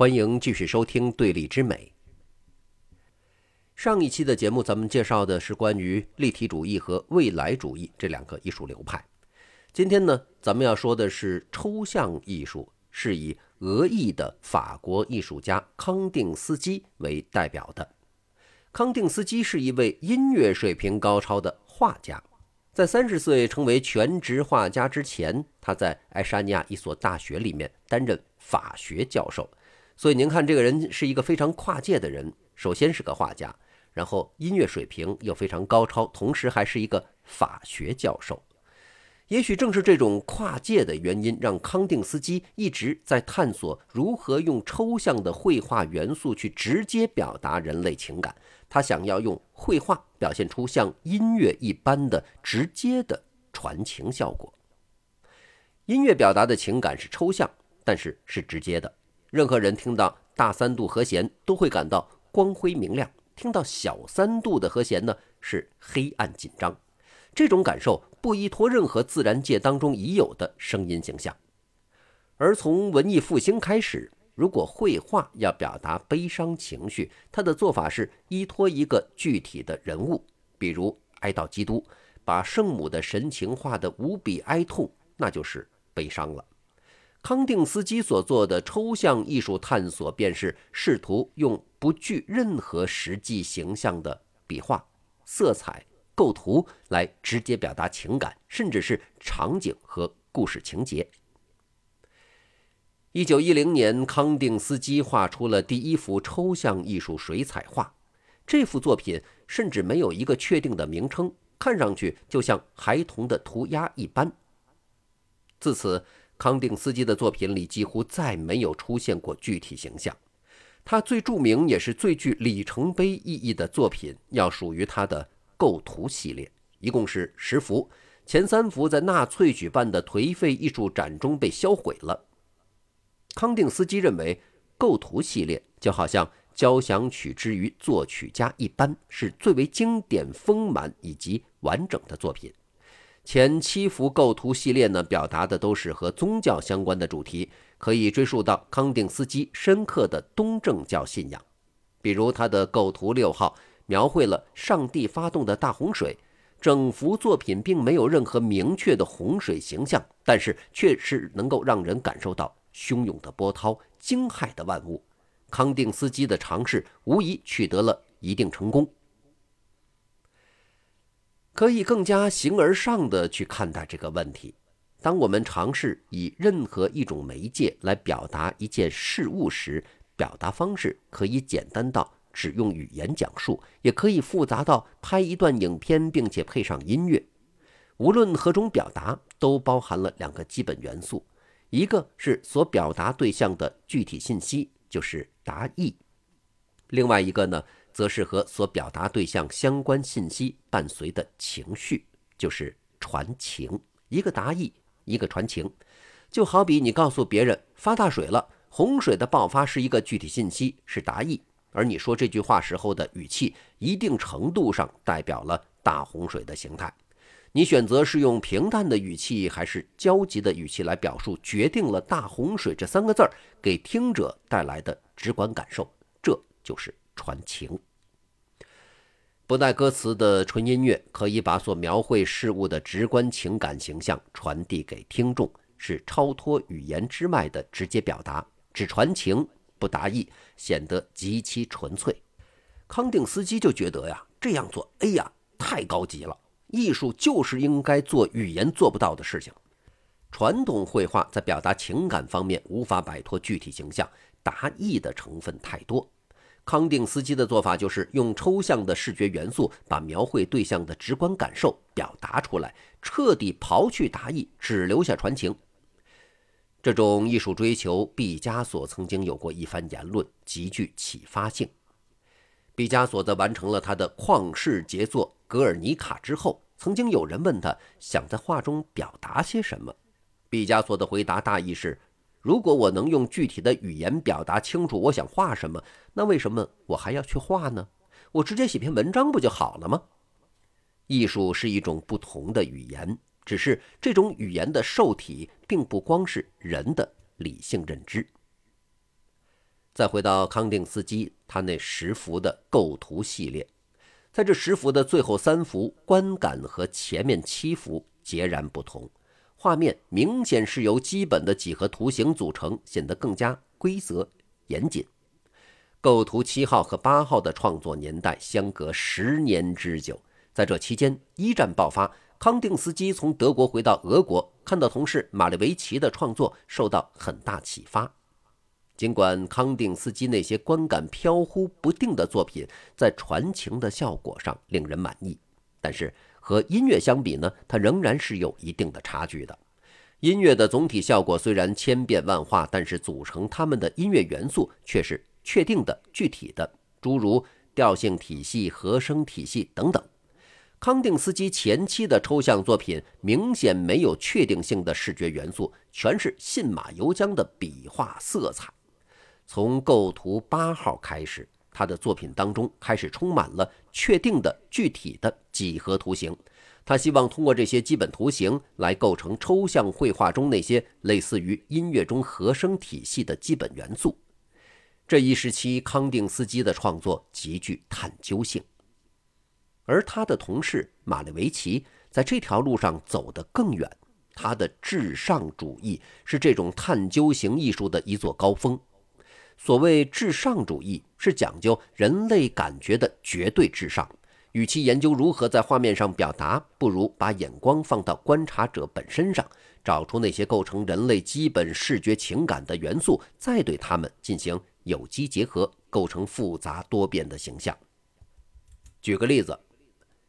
欢迎继续收听《对立之美》。上一期的节目，咱们介绍的是关于立体主义和未来主义这两个艺术流派。今天呢，咱们要说的是抽象艺术，是以俄裔的法国艺术家康定斯基为代表的。康定斯基是一位音乐水平高超的画家，在三十岁成为全职画家之前，他在爱沙尼亚一所大学里面担任法学教授。所以您看，这个人是一个非常跨界的人。首先是个画家，然后音乐水平又非常高超，同时还是一个法学教授。也许正是这种跨界的原因，让康定斯基一直在探索如何用抽象的绘画元素去直接表达人类情感。他想要用绘画表现出像音乐一般的直接的传情效果。音乐表达的情感是抽象，但是是直接的。任何人听到大三度和弦都会感到光辉明亮，听到小三度的和弦呢是黑暗紧张。这种感受不依托任何自然界当中已有的声音形象。而从文艺复兴开始，如果绘画要表达悲伤情绪，他的做法是依托一个具体的人物，比如哀悼基督，把圣母的神情画得无比哀痛，那就是悲伤了。康定斯基所做的抽象艺术探索，便是试图用不具任何实际形象的笔画、色彩、构图来直接表达情感，甚至是场景和故事情节。一九一零年，康定斯基画出了第一幅抽象艺术水彩画。这幅作品甚至没有一个确定的名称，看上去就像孩童的涂鸦一般。自此。康定斯基的作品里几乎再没有出现过具体形象。他最著名也是最具里程碑意义的作品，要属于他的构图系列，一共是十幅。前三幅在纳粹举办的颓废艺术展中被销毁了。康定斯基认为，构图系列就好像交响曲之于作曲家一般，是最为经典、丰满以及完整的作品。前七幅构图系列呢，表达的都是和宗教相关的主题，可以追溯到康定斯基深刻的东正教信仰。比如他的构图六号，描绘了上帝发动的大洪水。整幅作品并没有任何明确的洪水形象，但是却是能够让人感受到汹涌的波涛、惊骇的万物。康定斯基的尝试无疑取得了一定成功。可以更加形而上的去看待这个问题。当我们尝试以任何一种媒介来表达一件事物时，表达方式可以简单到只用语言讲述，也可以复杂到拍一段影片并且配上音乐。无论何种表达，都包含了两个基本元素：一个是所表达对象的具体信息，就是达意；另外一个呢？则是和所表达对象相关信息伴随的情绪，就是传情。一个达意，一个传情。就好比你告诉别人发大水了，洪水的爆发是一个具体信息，是达意；而你说这句话时候的语气，一定程度上代表了大洪水的形态。你选择是用平淡的语气还是焦急的语气来表述，决定了大洪水这三个字儿给听者带来的直观感受。这就是。传情，不带歌词的纯音乐可以把所描绘事物的直观情感形象传递给听众，是超脱语言之外的直接表达，只传情不达意，显得极其纯粹。康定斯基就觉得呀，这样做，哎呀，太高级了！艺术就是应该做语言做不到的事情。传统绘画在表达情感方面无法摆脱具体形象，达意的成分太多。康定斯基的做法就是用抽象的视觉元素，把描绘对象的直观感受表达出来，彻底刨去达意，只留下传情。这种艺术追求，毕加索曾经有过一番言论，极具启发性。毕加索在完成了他的旷世杰作《格尔尼卡》之后，曾经有人问他想在画中表达些什么，毕加索的回答大意是。如果我能用具体的语言表达清楚我想画什么，那为什么我还要去画呢？我直接写篇文章不就好了吗？艺术是一种不同的语言，只是这种语言的受体并不光是人的理性认知。再回到康定斯基他那十幅的构图系列，在这十幅的最后三幅，观感和前面七幅截然不同，画面明显是由基本的几何图形组成，显得更加规则严谨。构图七号和八号的创作年代相隔十年之久，在这期间，一战爆发，康定斯基从德国回到俄国，看到同事马列维奇的创作，受到很大启发。尽管康定斯基那些观感飘忽不定的作品在传情的效果上令人满意，但是和音乐相比呢，它仍然是有一定的差距的。音乐的总体效果虽然千变万化，但是组成它们的音乐元素却是确定的、具体的，诸如调性体系、和声体系等等。康定斯基前期的抽象作品明显没有确定性的视觉元素，全是信马由缰的笔画色彩。从构图八号开始，他的作品当中开始充满了确定的、具体的几何图形。他希望通过这些基本图形来构成抽象绘画中那些类似于音乐中和声体系的基本元素。这一时期，康定斯基的创作极具探究性，而他的同事马列维奇在这条路上走得更远。他的至上主义是这种探究型艺术的一座高峰。所谓至上主义，是讲究人类感觉的绝对至上。与其研究如何在画面上表达，不如把眼光放到观察者本身上，找出那些构成人类基本视觉情感的元素，再对它们进行有机结合，构成复杂多变的形象。举个例子，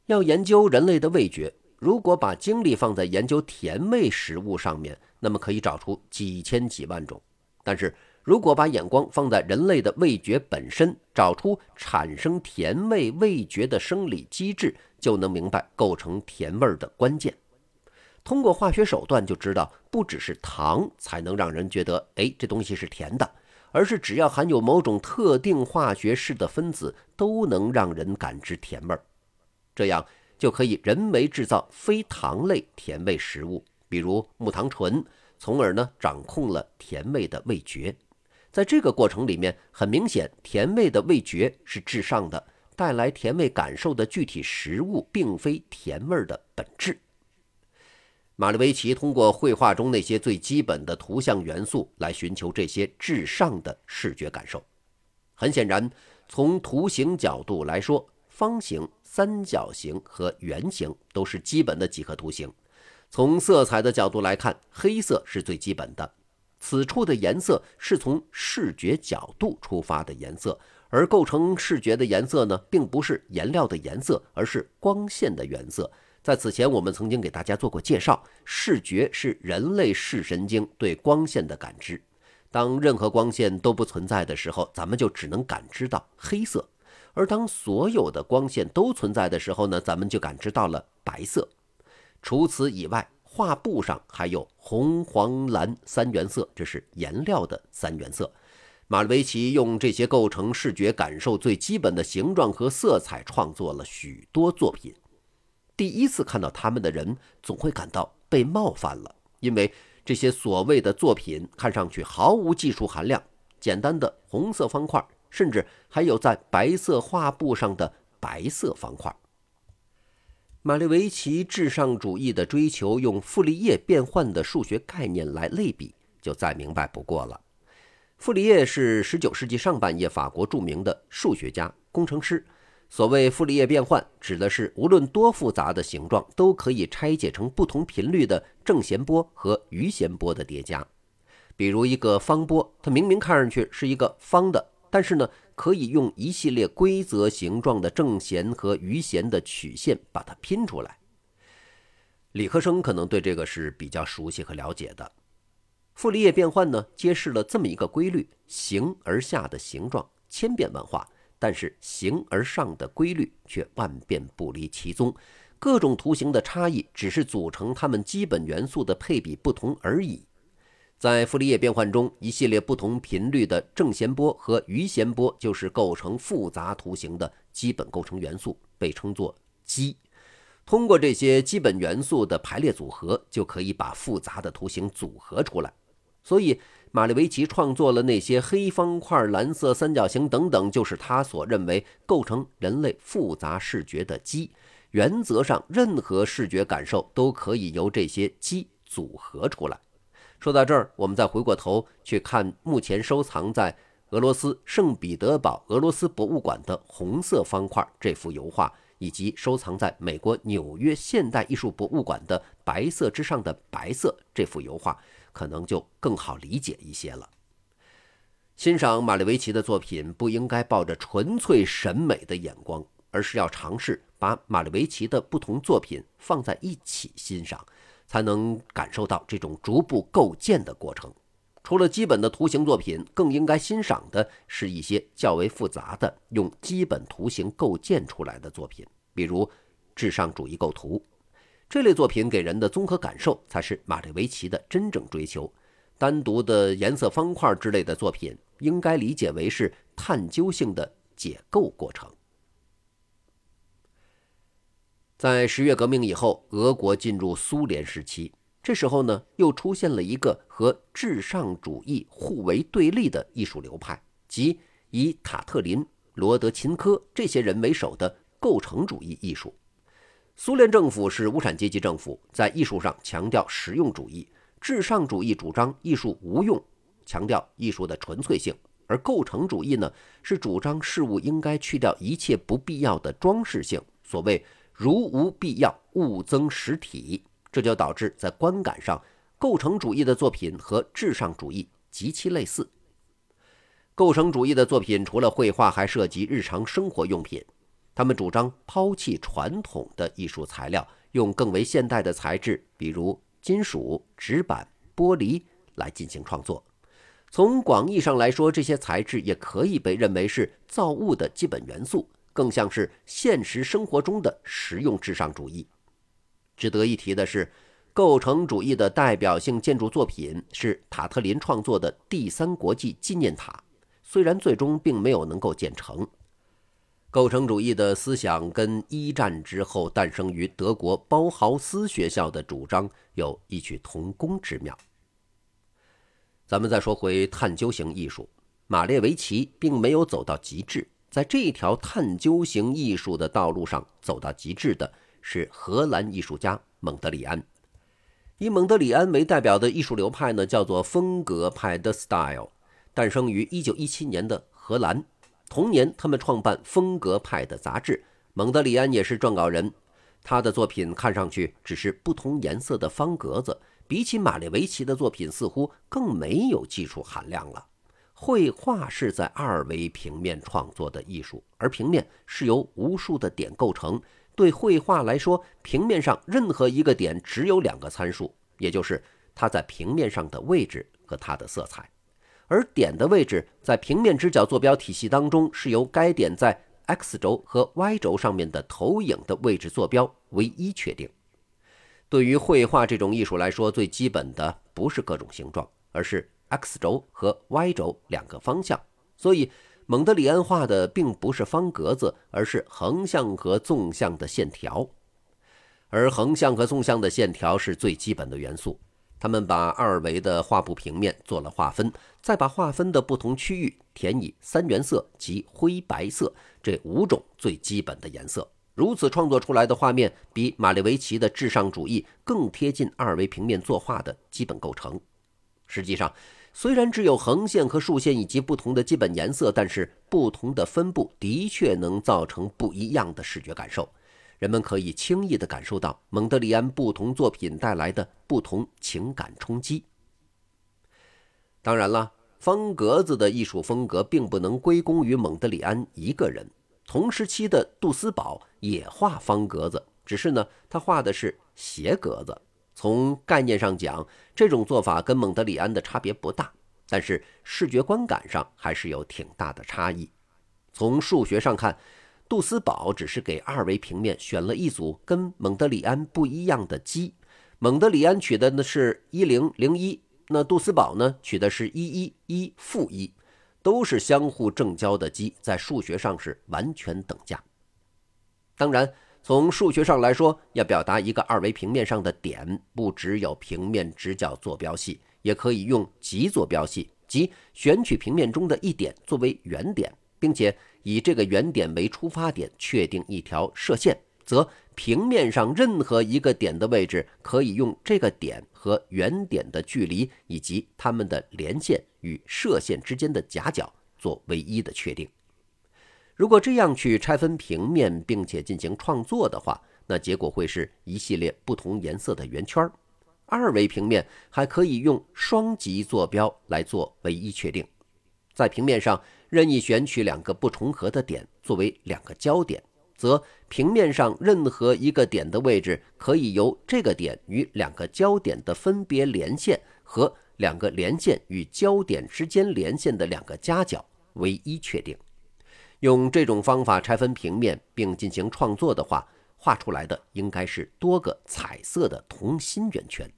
要研究人类的味觉，如果把精力放在研究甜味食物上面，那么可以找出几千几万种。但是，如果把眼光放在人类的味觉本身，找出产生甜味味觉的生理机制，就能明白构成甜味儿的关键。通过化学手段就知道，不只是糖才能让人觉得，哎，这东西是甜的，而是只要含有某种特定化学式的分子，都能让人感知甜味儿。这样就可以人为制造非糖类甜味食物，比如木糖醇，从而呢掌控了甜味的味觉。在这个过程里面，很明显，甜味的味觉是至上的，带来甜味感受的具体食物，并非甜味的本质。马列维奇通过绘画中那些最基本的图像元素来寻求这些至上的视觉感受。很显然，从图形角度来说，方形、三角形和圆形都是基本的几何图形；从色彩的角度来看，黑色是最基本的。此处的颜色是从视觉角度出发的颜色，而构成视觉的颜色呢，并不是颜料的颜色，而是光线的原色。在此前，我们曾经给大家做过介绍，视觉是人类视神经对光线的感知。当任何光线都不存在的时候，咱们就只能感知到黑色；而当所有的光线都存在的时候呢，咱们就感知到了白色。除此以外，画布上还有红、黄、蓝三原色，这是颜料的三原色。马列维奇用这些构成视觉感受最基本的形状和色彩，创作了许多作品。第一次看到他们的人总会感到被冒犯了，因为这些所谓的作品看上去毫无技术含量，简单的红色方块，甚至还有在白色画布上的白色方块。马列维奇至上主义的追求，用傅立叶变换的数学概念来类比，就再明白不过了。傅立叶是19世纪上半叶法国著名的数学家、工程师。所谓傅立叶变换，指的是无论多复杂的形状，都可以拆解成不同频率的正弦波和余弦波的叠加。比如一个方波，它明明看上去是一个方的，但是呢。可以用一系列规则形状的正弦和余弦的曲线把它拼出来。理科生可能对这个是比较熟悉和了解的。傅立叶变换呢，揭示了这么一个规律：形而下的形状千变万化，但是形而上的规律却万变不离其宗。各种图形的差异，只是组成它们基本元素的配比不同而已。在傅立叶变换中，一系列不同频率的正弦波和余弦波就是构成复杂图形的基本构成元素，被称作基。通过这些基本元素的排列组合，就可以把复杂的图形组合出来。所以，马列维奇创作了那些黑方块、蓝色三角形等等，就是他所认为构成人类复杂视觉的基。原则上，任何视觉感受都可以由这些基组合出来。说到这儿，我们再回过头去看目前收藏在俄罗斯圣彼得堡俄罗斯博物馆的红色方块这幅油画，以及收藏在美国纽约现代艺术博物馆的白色之上的白色这幅油画。可能就更好理解一些了。欣赏马列维奇的作品，不应该抱着纯粹审美的眼光，而是要尝试把马列维奇的不同作品放在一起欣赏，才能感受到这种逐步构建的过程。除了基本的图形作品，更应该欣赏的是一些较为复杂的用基本图形构建出来的作品，比如至上主义构图。这类作品给人的综合感受才是马列维奇的真正追求。单独的颜色方块之类的作品，应该理解为是探究性的解构过程。在十月革命以后，俄国进入苏联时期，这时候呢，又出现了一个和至上主义互为对立的艺术流派，即以塔特林、罗德琴科这些人为首的构成主义艺术。苏联政府是无产阶级政府，在艺术上强调实用主义；至上主义主张艺术无用，强调艺术的纯粹性；而构成主义呢，是主张事物应该去掉一切不必要的装饰性。所谓“如无必要，勿增实体”，这就导致在观感上，构成主义的作品和至上主义极其类似。构成主义的作品除了绘画，还涉及日常生活用品。他们主张抛弃传统的艺术材料，用更为现代的材质，比如金属、纸板、玻璃来进行创作。从广义上来说，这些材质也可以被认为是造物的基本元素，更像是现实生活中的实用至上主义。值得一提的是，构成主义的代表性建筑作品是塔特林创作的第三国际纪念塔，虽然最终并没有能够建成。构成主义的思想跟一战之后诞生于德国包豪斯学校的主张有异曲同工之妙。咱们再说回探究型艺术，马列维奇并没有走到极致，在这条探究型艺术的道路上走到极致的是荷兰艺术家蒙德里安。以蒙德里安为代表的艺术流派呢，叫做风格派的 Style，诞生于1917年的荷兰。同年，他们创办风格派的杂志，蒙德里安也是撰稿人。他的作品看上去只是不同颜色的方格子，比起马列维奇的作品，似乎更没有技术含量了。绘画是在二维平面创作的艺术，而平面是由无数的点构成。对绘画来说，平面上任何一个点只有两个参数，也就是它在平面上的位置和它的色彩。而点的位置在平面直角坐标体系当中，是由该点在 x 轴和 y 轴上面的投影的位置坐标唯一确定。对于绘画这种艺术来说，最基本的不是各种形状，而是 x 轴和 y 轴两个方向。所以，蒙德里安画的并不是方格子，而是横向和纵向的线条。而横向和纵向的线条是最基本的元素。他们把二维的画布平面做了划分，再把划分的不同区域填以三原色及灰白色这五种最基本的颜色。如此创作出来的画面，比马列维奇的至上主义更贴近二维平面作画的基本构成。实际上，虽然只有横线和竖线以及不同的基本颜色，但是不同的分布的确能造成不一样的视觉感受。人们可以轻易地感受到蒙德里安不同作品带来的不同情感冲击。当然了，方格子的艺术风格并不能归功于蒙德里安一个人。同时期的杜斯堡也画方格子，只是呢，他画的是斜格子。从概念上讲，这种做法跟蒙德里安的差别不大，但是视觉观感上还是有挺大的差异。从数学上看。杜斯堡只是给二维平面选了一组跟蒙德里安不一样的基，蒙德里安取的呢是一零零一，那杜斯堡呢取的是一一一负一，都是相互正交的基，在数学上是完全等价。当然，从数学上来说，要表达一个二维平面上的点，不只有平面直角坐标系，也可以用极坐标系，即选取平面中的一点作为原点，并且以这个原点为出发点，确定一条射线，则平面上任何一个点的位置可以用这个点和原点的距离以及它们的连线与射线之间的夹角做唯一的确定。如果这样去拆分平面，并且进行创作的话，那结果会是一系列不同颜色的圆圈。二维平面还可以用双极坐标来做唯一确定，在平面上任意选取两个不重合的点作为两个焦点，则平面上任何一个点的位置可以由这个点与两个焦点的分别连线和两个连线与焦点之间连线的两个夹角唯一确定。用这种方法拆分平面并进行创作的话，画出来的应该是多个彩色的同心圆圈。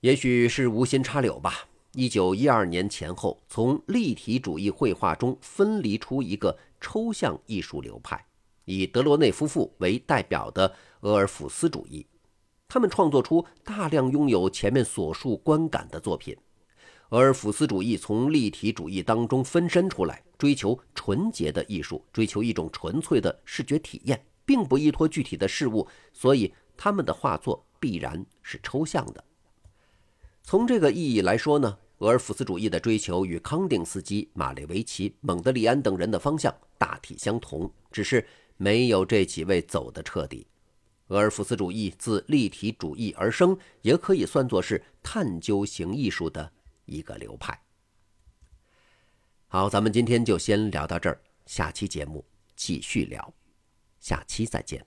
也许是无心插柳吧。一九一二年前后，从立体主义绘画中分离出一个抽象艺术流派，以德罗内夫妇为代表的俄尔甫斯主义。他们创作出大量拥有前面所述观感的作品。俄尔甫斯主义从立体主义当中分身出来，追求纯洁的艺术，追求一种纯粹的视觉体验，并不依托具体的事物，所以他们的画作必然是抽象的。从这个意义来说呢，俄尔甫斯主义的追求与康定斯基、马列维奇、蒙德里安等人的方向大体相同，只是没有这几位走得彻底。俄尔甫斯主义自立体主义而生，也可以算作是探究型艺术的。一个流派。好，咱们今天就先聊到这儿，下期节目继续聊，下期再见。